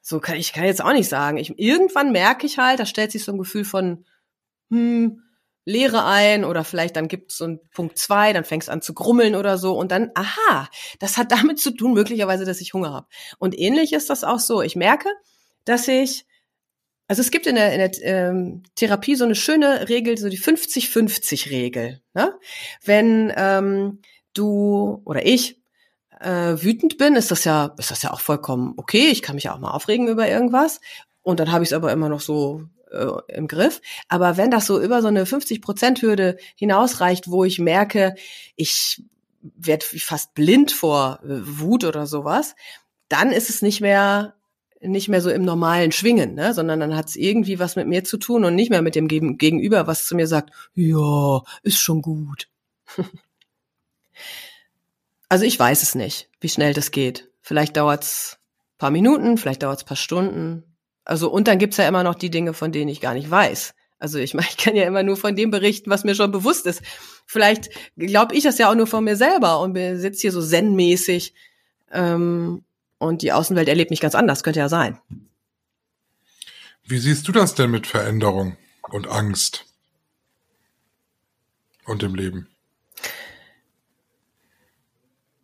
So kann ich kann jetzt auch nicht sagen. Ich, irgendwann merke ich halt, da stellt sich so ein Gefühl von, hm, Leere ein oder vielleicht dann gibt es so einen Punkt zwei, dann fängst an zu grummeln oder so und dann, aha, das hat damit zu tun möglicherweise, dass ich Hunger habe. Und ähnlich ist das auch so. Ich merke, dass ich, also es gibt in der, in der ähm, Therapie so eine schöne Regel, so die 50-50-Regel. Ne? Wenn ähm, du oder ich äh, wütend bin, ist das ja, ist das ja auch vollkommen okay. Ich kann mich ja auch mal aufregen über irgendwas. Und dann habe ich es aber immer noch so äh, im Griff. Aber wenn das so über so eine 50-Prozent-Hürde hinausreicht, wo ich merke, ich werde fast blind vor äh, Wut oder sowas, dann ist es nicht mehr nicht mehr so im normalen Schwingen, ne? sondern dann hat es irgendwie was mit mir zu tun und nicht mehr mit dem Gegenüber, was zu mir sagt, ja, ist schon gut. also ich weiß es nicht, wie schnell das geht. Vielleicht dauert es paar Minuten, vielleicht dauert es paar Stunden, Also und dann gibt's ja immer noch die Dinge, von denen ich gar nicht weiß. Also ich meine, ich kann ja immer nur von dem berichten, was mir schon bewusst ist. Vielleicht glaube ich das ja auch nur von mir selber und sitze hier so zen-mäßig ähm, und die Außenwelt erlebt mich ganz anders. Könnte ja sein. Wie siehst du das denn mit Veränderung und Angst und dem Leben?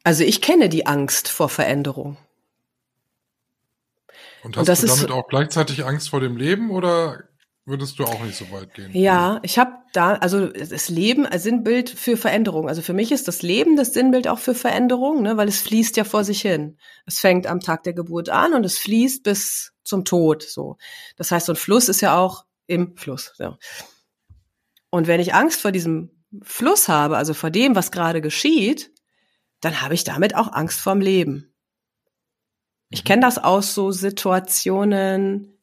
Also ich kenne die Angst vor Veränderung. Und hast Und das du ist- damit auch gleichzeitig Angst vor dem Leben oder würdest du auch nicht so weit gehen? Ja, ich habe da, also das Leben als Sinnbild für Veränderung. Also für mich ist das Leben das Sinnbild auch für Veränderung, ne, weil es fließt ja vor sich hin. Es fängt am Tag der Geburt an und es fließt bis zum Tod. So, das heißt, so ein Fluss ist ja auch im Fluss. Ja. Und wenn ich Angst vor diesem Fluss habe, also vor dem, was gerade geschieht, dann habe ich damit auch Angst vorm Leben. Ich kenne das aus so Situationen,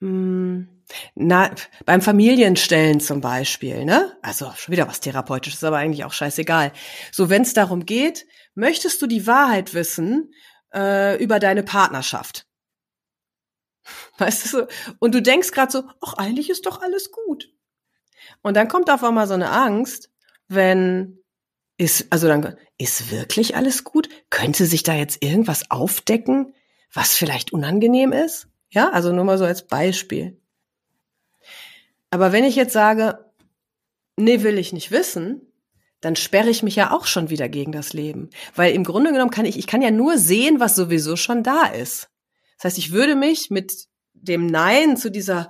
hm, na, beim Familienstellen zum Beispiel, ne? Also schon wieder was Therapeutisches, aber eigentlich auch scheißegal. So, wenn es darum geht, möchtest du die Wahrheit wissen äh, über deine Partnerschaft? Weißt du so? Und du denkst gerade so, ach, eigentlich ist doch alles gut. Und dann kommt auf einmal so eine Angst, wenn ist, also dann, ist wirklich alles gut? Könnte sich da jetzt irgendwas aufdecken, was vielleicht unangenehm ist? Ja, also nur mal so als Beispiel. Aber wenn ich jetzt sage, nee, will ich nicht wissen, dann sperre ich mich ja auch schon wieder gegen das Leben. Weil im Grunde genommen kann ich, ich kann ja nur sehen, was sowieso schon da ist. Das heißt, ich würde mich mit dem Nein zu dieser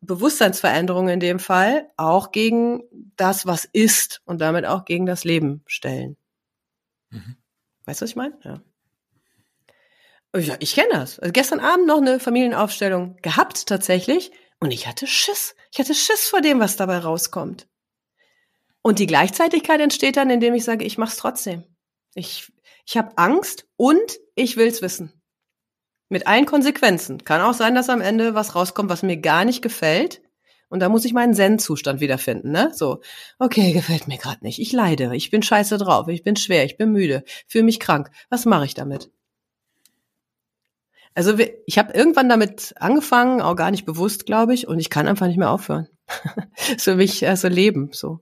Bewusstseinsveränderung in dem Fall auch gegen das, was ist und damit auch gegen das Leben stellen. Mhm. Weißt du, was ich meine? Ja. Ja, ich kenne das. Also gestern Abend noch eine Familienaufstellung gehabt tatsächlich und ich hatte Schiss. Ich hatte Schiss vor dem, was dabei rauskommt. Und die Gleichzeitigkeit entsteht dann, indem ich sage, ich mach's trotzdem. Ich, ich habe Angst und ich will's wissen. Mit allen Konsequenzen. Kann auch sein, dass am Ende was rauskommt, was mir gar nicht gefällt. Und da muss ich meinen Zen-Zustand wiederfinden, ne? So, okay, gefällt mir gerade nicht. Ich leide, ich bin scheiße drauf, ich bin schwer, ich bin müde, fühle mich krank. Was mache ich damit? Also ich habe irgendwann damit angefangen, auch gar nicht bewusst, glaube ich, und ich kann einfach nicht mehr aufhören. für mich also Leben so.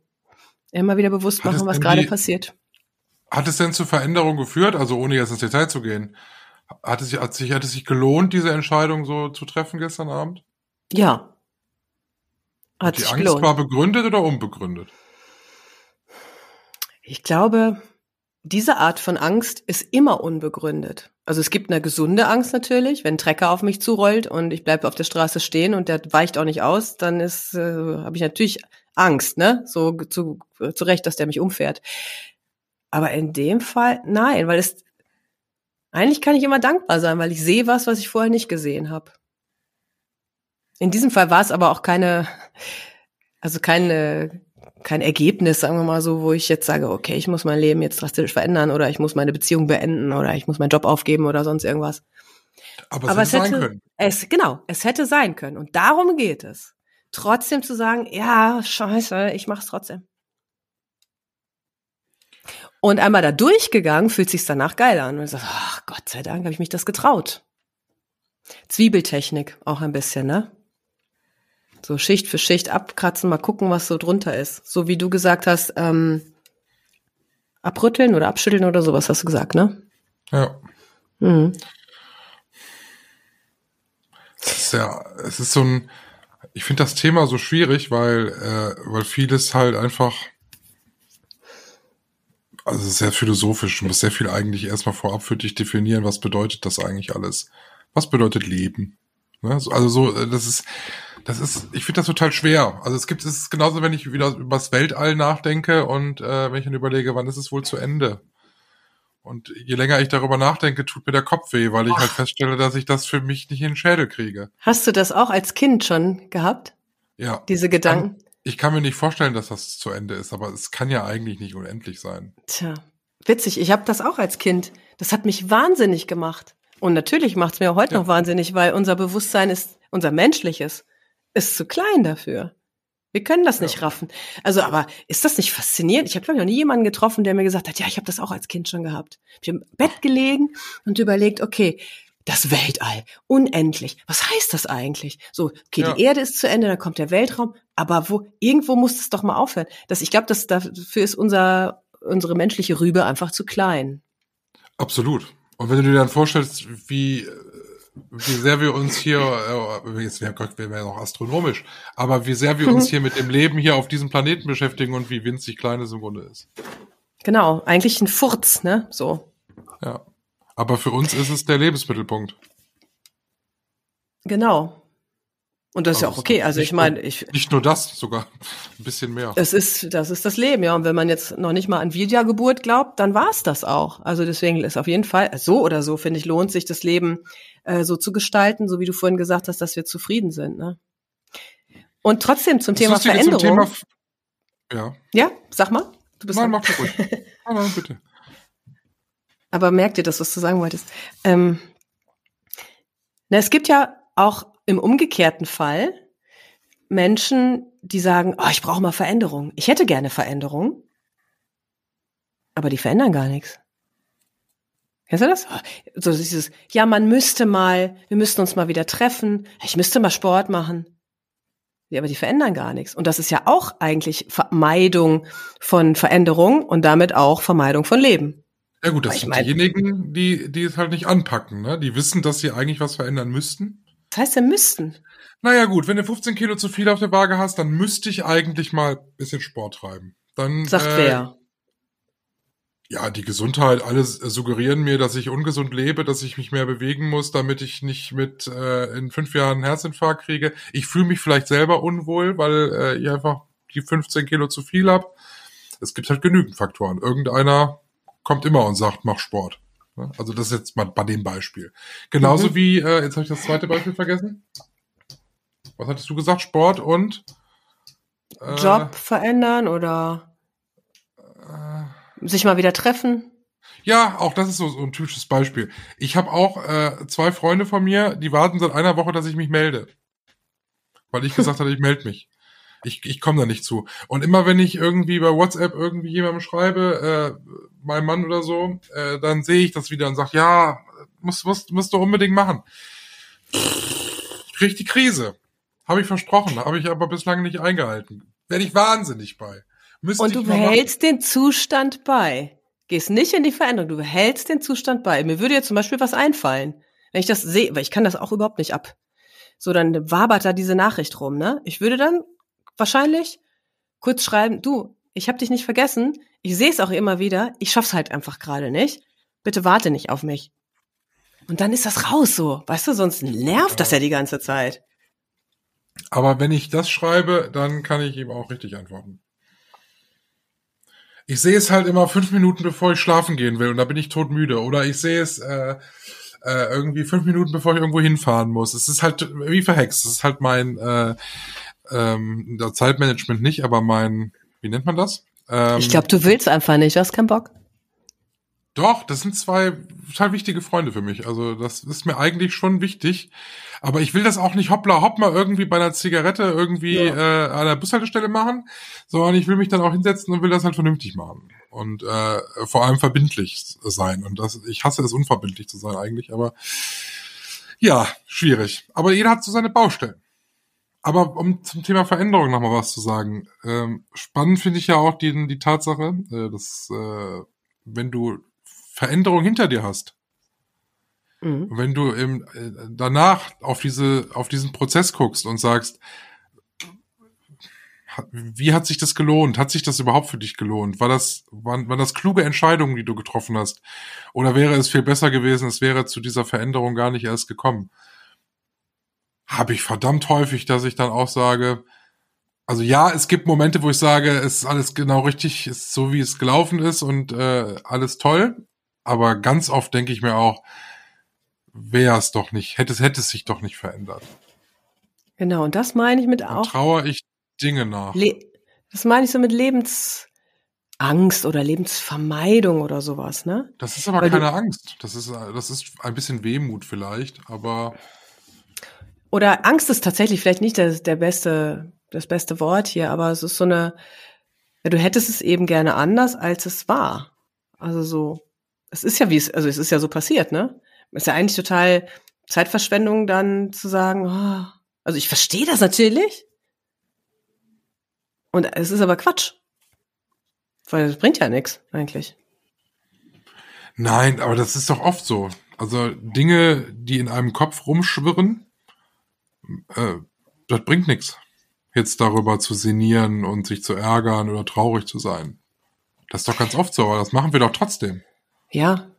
Immer wieder bewusst machen, was gerade passiert. Hat es denn zu Veränderungen geführt, also ohne jetzt ins Detail zu gehen? Hat es, sich- hat, sich, hat es sich gelohnt, diese Entscheidung so zu treffen gestern Abend? Ja. Hat die sich Angst gelohnt. war begründet oder unbegründet? Ich glaube, diese Art von Angst ist immer unbegründet. Also es gibt eine gesunde Angst natürlich, wenn ein Trecker auf mich zurollt und ich bleibe auf der Straße stehen und der weicht auch nicht aus, dann ist äh, habe ich natürlich Angst, ne? So zu, zu Recht, dass der mich umfährt. Aber in dem Fall nein, weil es eigentlich kann ich immer dankbar sein, weil ich sehe was, was ich vorher nicht gesehen habe. In diesem Fall war es aber auch keine, also keine, kein Ergebnis, sagen wir mal so, wo ich jetzt sage, okay, ich muss mein Leben jetzt drastisch verändern oder ich muss meine Beziehung beenden oder ich muss meinen Job aufgeben oder sonst irgendwas. Aber, Aber es es hätte sein hätte, können. es, genau, es hätte sein können. Und darum geht es. Trotzdem zu sagen, ja, scheiße, ich mach's trotzdem. Und einmal da durchgegangen, fühlt sich's danach geil an. Und ich sag, ach Gott sei Dank habe ich mich das getraut. Zwiebeltechnik auch ein bisschen, ne? So Schicht für Schicht abkratzen, mal gucken, was so drunter ist. So wie du gesagt hast, ähm, abrütteln oder abschütteln oder sowas hast du gesagt, ne? Ja. Mhm. Es ist ja, es ist so ein, ich finde das Thema so schwierig, weil, äh, weil vieles halt einfach, also sehr philosophisch, du musst sehr viel eigentlich erstmal vorab für dich definieren, was bedeutet das eigentlich alles? Was bedeutet Leben? Ne? so- Also so, äh, das ist, das ist, ich finde das total schwer. Also es gibt, es ist genauso, wenn ich wieder über das Weltall nachdenke und äh, wenn ich dann überlege, wann ist es wohl zu Ende? Und je länger ich darüber nachdenke, tut mir der Kopf weh, weil ich halt feststelle, dass ich das für mich nicht in den Schädel kriege. Hast du das auch als Kind schon gehabt? Ja. Diese Gedanken? Ich kann mir nicht vorstellen, dass das zu Ende ist, aber es kann ja eigentlich nicht unendlich sein. Tja, witzig. Ich habe das auch als Kind. Das hat mich wahnsinnig gemacht. Und natürlich macht es mir auch heute Ja. noch wahnsinnig, weil unser Bewusstsein ist, unser menschliches, ist zu klein dafür. Wir können das nicht raffen. Also, aber ist das nicht faszinierend? Ich habe, glaube ich, noch nie jemanden getroffen, der mir gesagt hat, ja, ich habe das auch als Kind schon gehabt. Ich habe im Bett gelegen und überlegt, okay, das Weltall, unendlich. Was heißt das eigentlich? So, okay, Ja. die Erde ist zu Ende, dann kommt der Weltraum, aber wo, irgendwo muss es doch mal aufhören. Das, ich glaube, dafür ist unser, unsere menschliche Rübe einfach zu klein. Absolut. Und wenn du dir dann vorstellst, wie, wie sehr wir uns hier, äh, jetzt wäre Gott, wäre ja noch astronomisch, aber wie sehr wir uns hier mit dem Leben hier auf diesem Planeten beschäftigen und wie winzig klein es im Grunde ist. Genau, eigentlich ein Furz, ne? So. Ja. Aber für uns ist es der Lebensmittelpunkt. Genau. Und das ist ja Also auch okay. Also nicht ich meine, ich, Nicht nur das, sogar ein bisschen mehr. das ist, das ist das Leben, ja. Und wenn man jetzt noch nicht mal an Wiedergeburt glaubt, dann war es das auch. Also deswegen ist auf jeden Fall, so oder so, finde ich, lohnt sich das Leben äh, so zu gestalten, so wie du vorhin gesagt hast, dass wir zufrieden sind, ne? Und trotzdem zum Das Thema Lustige Veränderung. Zum Thema, ja. ja, sag mal. Du bist Nein, mach ruhig. Nein, nein, bitte. Aber merk dir das, was du sagen wolltest. Ähm, na, es gibt ja auch im umgekehrten Fall Menschen, die sagen, oh, ich brauche mal Veränderung. Ich hätte gerne Veränderung. Aber die verändern gar nichts. Kennst du das? So dieses, ja, man müsste mal, wir müssten uns mal wieder treffen. Ich müsste mal Sport machen. Ja, aber die verändern gar nichts. Und das ist ja auch eigentlich Vermeidung von Veränderung und damit auch Vermeidung von Leben. Ja gut, das sind mein- diejenigen, die, die es halt nicht anpacken, ne? Die wissen, dass sie eigentlich was verändern müssten. Das heißt, wir müssten. Naja gut, wenn du 15 Kilo zu viel auf der Waage hast, dann müsste ich eigentlich mal ein bisschen Sport treiben. Dann, Sagt äh, wer? Ja, die Gesundheit, alles äh, suggerieren mir, dass ich ungesund lebe, dass ich mich mehr bewegen muss, damit ich nicht mit äh, in fünf Jahren einen Herzinfarkt kriege. Ich fühle mich vielleicht selber unwohl, weil äh, ich einfach die 15 Kilo zu viel hab. Es gibt halt genügend Faktoren. Irgendeiner kommt immer und sagt, mach Sport. Ne? Also das ist jetzt mal bei dem Beispiel. Genauso Mhm. wie, äh, jetzt habe ich das zweite Beispiel vergessen. Was hattest du gesagt? Sport und äh, Job verändern oder Äh, sich mal wieder treffen. Ja, auch das ist so, so ein typisches Beispiel. Ich habe auch äh, zwei Freunde von mir, die warten seit einer Woche, dass ich mich melde. Weil ich gesagt hatte, ich melde mich. Ich, ich komme da nicht zu. Und immer wenn ich irgendwie bei WhatsApp irgendwie jemandem schreibe, äh, meinem Mann oder so, äh, dann sehe ich das wieder und sag, ja, musst, musst, musst du unbedingt machen. Krieg ich die Krise. Habe ich versprochen, habe ich aber bislang nicht eingehalten. Werde ich wahnsinnig bei. Müsste Und du behältst den Zustand bei. Gehst nicht in die Veränderung, du behältst den Zustand bei. Mir würde jetzt zum Beispiel was einfallen. Wenn ich das sehe, weil ich kann das auch überhaupt nicht ab. So, dann wabert da diese Nachricht rum, ne? Ich würde dann wahrscheinlich kurz schreiben, du, ich habe dich nicht vergessen, ich sehe es auch immer wieder, ich schaff's halt einfach gerade nicht. Bitte warte nicht auf mich. Und dann ist das raus so, weißt du, sonst nervt das ja die ganze Zeit. Aber wenn ich das schreibe, dann kann ich ihm auch richtig antworten. Ich sehe es halt immer fünf Minuten, bevor ich schlafen gehen will und da bin ich todmüde. Oder ich sehe es äh, äh, irgendwie fünf Minuten, bevor ich irgendwo hinfahren muss. Es ist halt wie verhext. Es ist halt mein äh, ähm, das Zeitmanagement nicht, aber mein, wie nennt man das? Ähm, Ich glaube, du willst einfach nicht, hast keinen Bock. Doch, das sind zwei total wichtige Freunde für mich. Also das ist mir eigentlich schon wichtig. Aber ich will das auch nicht hoppla hopp mal irgendwie bei einer Zigarette irgendwie Ja. äh, an der Bushaltestelle machen, sondern ich will mich dann auch hinsetzen und will das halt vernünftig machen. Und äh, vor allem verbindlich sein. Und das, ich hasse es, unverbindlich zu sein eigentlich, aber ja, schwierig. Aber jeder hat so seine Baustellen. Aber um zum Thema Veränderung nochmal was zu sagen. Ähm, spannend finde ich ja auch die, die Tatsache, äh, dass äh, wenn du Veränderung hinter dir hast, Mhm. wenn du im, äh, danach auf diese auf diesen Prozess guckst und sagst, wie hat sich das gelohnt? Hat sich das überhaupt für dich gelohnt? War das waren, waren das kluge Entscheidungen, die du getroffen hast? Oder wäre es viel besser gewesen, es wäre zu dieser Veränderung gar nicht erst gekommen? Habe ich verdammt häufig, dass ich dann auch sage, also ja, es gibt Momente, wo ich sage, es ist alles genau richtig, ist so wie es gelaufen ist und äh, alles toll. Aber ganz oft denke ich mir auch, wäre es doch nicht, hätte es, hätte es sich doch nicht verändert. Genau, und das meine ich mit auch. trauere ich Dinge nach. Le das meine ich so mit Lebensangst oder Lebensvermeidung oder sowas, ne? Das ist aber Weil keine Angst. Das ist, das ist ein bisschen Wehmut vielleicht, aber Oder Angst ist tatsächlich vielleicht nicht das, der beste, das beste Wort hier, aber es ist so eine, ja, du hättest es eben gerne anders, als es war. Also so, es ist ja wie es, also es ist ja so passiert, ne? Ist ja eigentlich total Zeitverschwendung dann zu sagen, oh, also ich verstehe das natürlich. Und es ist aber Quatsch. Weil das bringt ja nichts, eigentlich. Nein, aber das ist doch oft so. Also Dinge, die in einem Kopf rumschwirren, äh, das bringt nichts. Jetzt darüber zu sinnieren und sich zu ärgern oder traurig zu sein. Das ist doch ganz oft so, aber das machen wir doch trotzdem. Ja.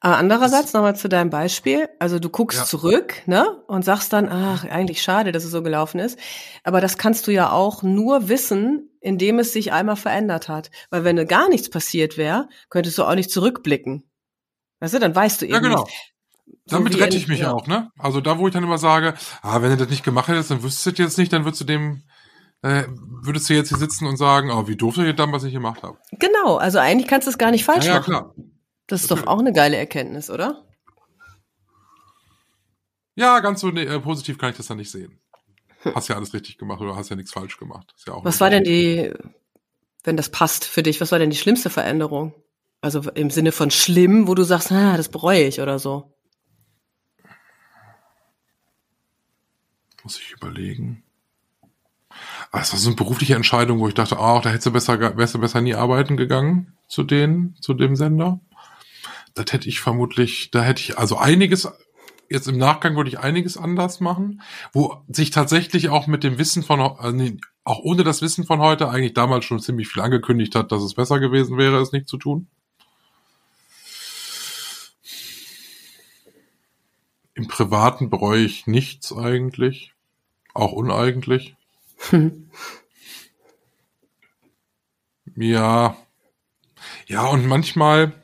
Aber andererseits nochmal zu deinem Beispiel. Also du guckst Ja. zurück, ne? Und sagst dann, ach, eigentlich schade, dass es so gelaufen ist. Aber das kannst du ja auch nur wissen, indem es sich einmal verändert hat. Weil wenn gar nichts passiert wäre, könntest du auch nicht zurückblicken. Weißt du, dann weißt du eben Ja, genau. nicht. So Damit rette ich mich ja. auch, ne? Also da, wo ich dann immer sage, ah, wenn du das nicht gemacht hättest, dann wüsstest du jetzt nicht, dann würdest du dem, äh, würdest du jetzt hier sitzen und sagen, oh, wie doof, dass ich damals nicht gemacht habe. Genau, also eigentlich kannst du es gar nicht falsch Ja, ja, machen. klar. Das ist doch auch eine geile Erkenntnis, oder? Ja, ganz so ne, äh, positiv kann ich das dann nicht sehen. Hast ja alles richtig gemacht oder hast ja nichts falsch gemacht. Ist ja auch Was war denn die, wenn das passt für dich, was war denn die schlimmste Veränderung? Also im Sinne von schlimm, wo du sagst, ah, das bereue ich oder so. Muss ich überlegen. Aber es war so eine berufliche Entscheidung, wo ich dachte, ach, da hättest du besser, wärst du besser nie arbeiten gegangen zu denen, zu dem Sender. Das hätte ich vermutlich, da hätte ich also einiges, jetzt im Nachgang würde ich einiges anders machen, wo sich tatsächlich auch mit dem Wissen von, also nee, auch ohne das Wissen von heute eigentlich damals schon ziemlich viel angekündigt hat, dass es besser gewesen wäre, es nicht zu tun. Im Privaten bereue ich nichts eigentlich. Auch uneigentlich. Ja. Ja, und manchmal.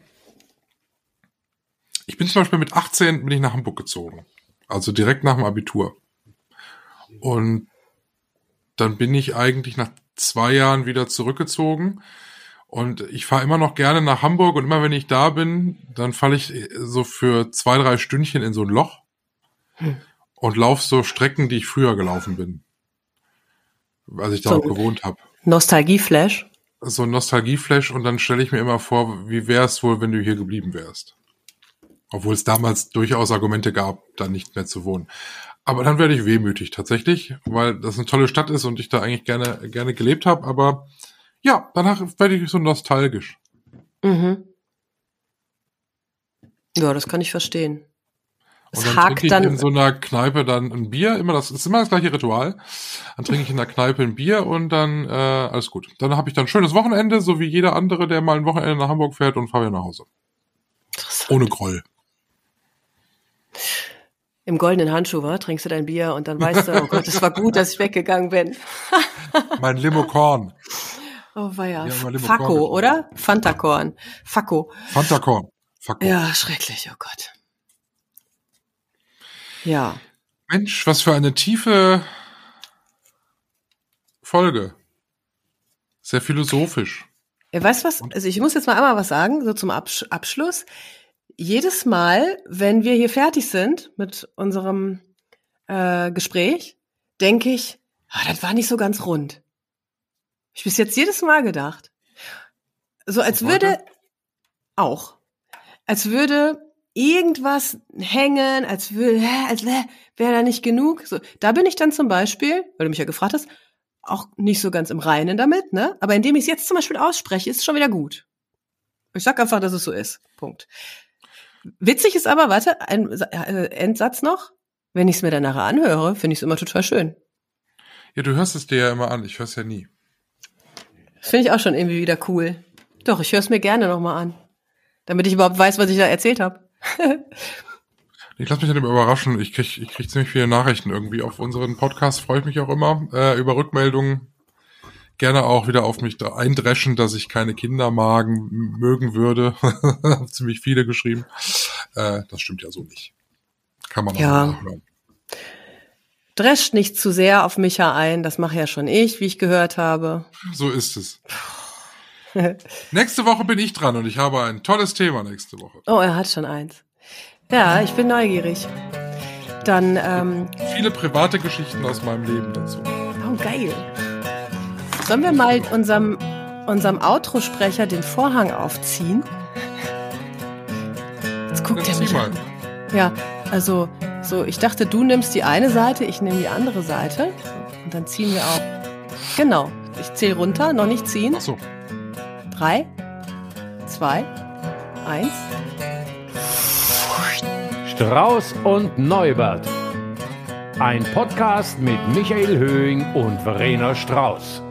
Ich bin zum Beispiel mit 18 bin ich nach Hamburg gezogen. Also direkt nach dem Abitur. Und dann bin ich eigentlich nach zwei Jahren wieder zurückgezogen. Und ich fahre immer noch gerne nach Hamburg und immer wenn ich da bin, dann falle ich so für zwei, drei Stündchen in so ein Loch und laufe so Strecken, die ich früher gelaufen bin. Als ich da So ein- gewohnt habe. Nostalgieflash. So ein Nostalgieflash und dann stelle ich mir immer vor, wie wär's wohl, wenn du hier geblieben wärst. Obwohl es damals durchaus Argumente gab, da nicht mehr zu wohnen. Aber dann werde ich wehmütig tatsächlich, weil das eine tolle Stadt ist und ich da eigentlich gerne, gerne gelebt habe. Aber ja, danach werde ich so nostalgisch. Mhm. Ja, das kann ich verstehen. Und Es dann hakt trinke ich in so einer Kneipe dann ein Bier, immer das ist immer das gleiche Ritual. Dann trinke ich in der Kneipe ein Bier und dann äh, alles gut. Dann habe ich dann ein schönes Wochenende, so wie jeder andere, der mal ein Wochenende nach Hamburg fährt und fahre wieder nach Hause. Ohne Groll. Im goldenen Handschuh, wa? trinkst du dein Bier und dann weißt du, oh Gott, es war gut, dass ich weggegangen bin. Mein Limokorn. Oh weia. Ja, Fakko, Korn oder? Fantakorn. Fakko. Fantakorn. Fuck. Ja, schrecklich, oh Gott. Ja. Mensch, was für eine tiefe Folge. Sehr philosophisch. Ja, weißt du was? Also ich muss jetzt mal einmal was sagen, so zum Absch Abschluss. Jedes Mal, wenn wir hier fertig sind mit unserem äh, Gespräch, denke ich, ah, das war nicht so ganz rund. Ich bis jetzt jedes Mal gedacht. So als würde auch, als würde irgendwas hängen, als hä, als wäre wär da nicht genug. So, da bin ich dann zum Beispiel, weil du mich ja gefragt hast, auch nicht so ganz im Reinen damit, ne? Aber indem ich es jetzt zum Beispiel ausspreche, ist es schon wieder gut. Ich sag einfach, dass es so ist. Punkt. Witzig ist aber, warte, ein äh, Endsatz noch. Wenn ich es mir dann nachher anhöre, finde ich es immer total schön. Ja, du hörst es dir ja immer an. Ich höre es ja nie. Das finde ich auch schon irgendwie wieder cool. Doch, ich höre es mir gerne nochmal an. Damit ich überhaupt weiß, was ich da erzählt habe. Ich lasse mich dann immer überraschen. Ich krieg, ich krieg ziemlich viele Nachrichten irgendwie auf unseren Podcast. Freue ich mich auch immer äh, über Rückmeldungen. Gerne auch wieder auf mich da eindreschen, dass ich keine Kindermagen m- mögen würde. Ziemlich viele geschrieben. Äh, das stimmt ja so nicht. Kann man auch Ja. nachhören. Drescht nicht zu sehr auf Micha ein, das mache ja schon ich, wie ich gehört habe. So ist es nächste Woche bin ich dran und ich habe ein tolles Thema nächste Woche. Oh, er hat schon eins. Ja, ich bin neugierig. Dann ähm, viele private Geschichten aus meinem Leben dazu. Oh, geil. Sollen wir mal unserem, unserem Outro-Sprecher den Vorhang aufziehen? Jetzt guckt er mich mal. an. Ja, also so, ich dachte, du nimmst die eine Seite, ich nehme die andere Seite. Und dann ziehen wir auf. Genau. Ich zähle runter, noch nicht ziehen. Ach so. 3, 2, 1. Strauß und Neubert. Ein Podcast mit Michael Höhing und Verena Strauß.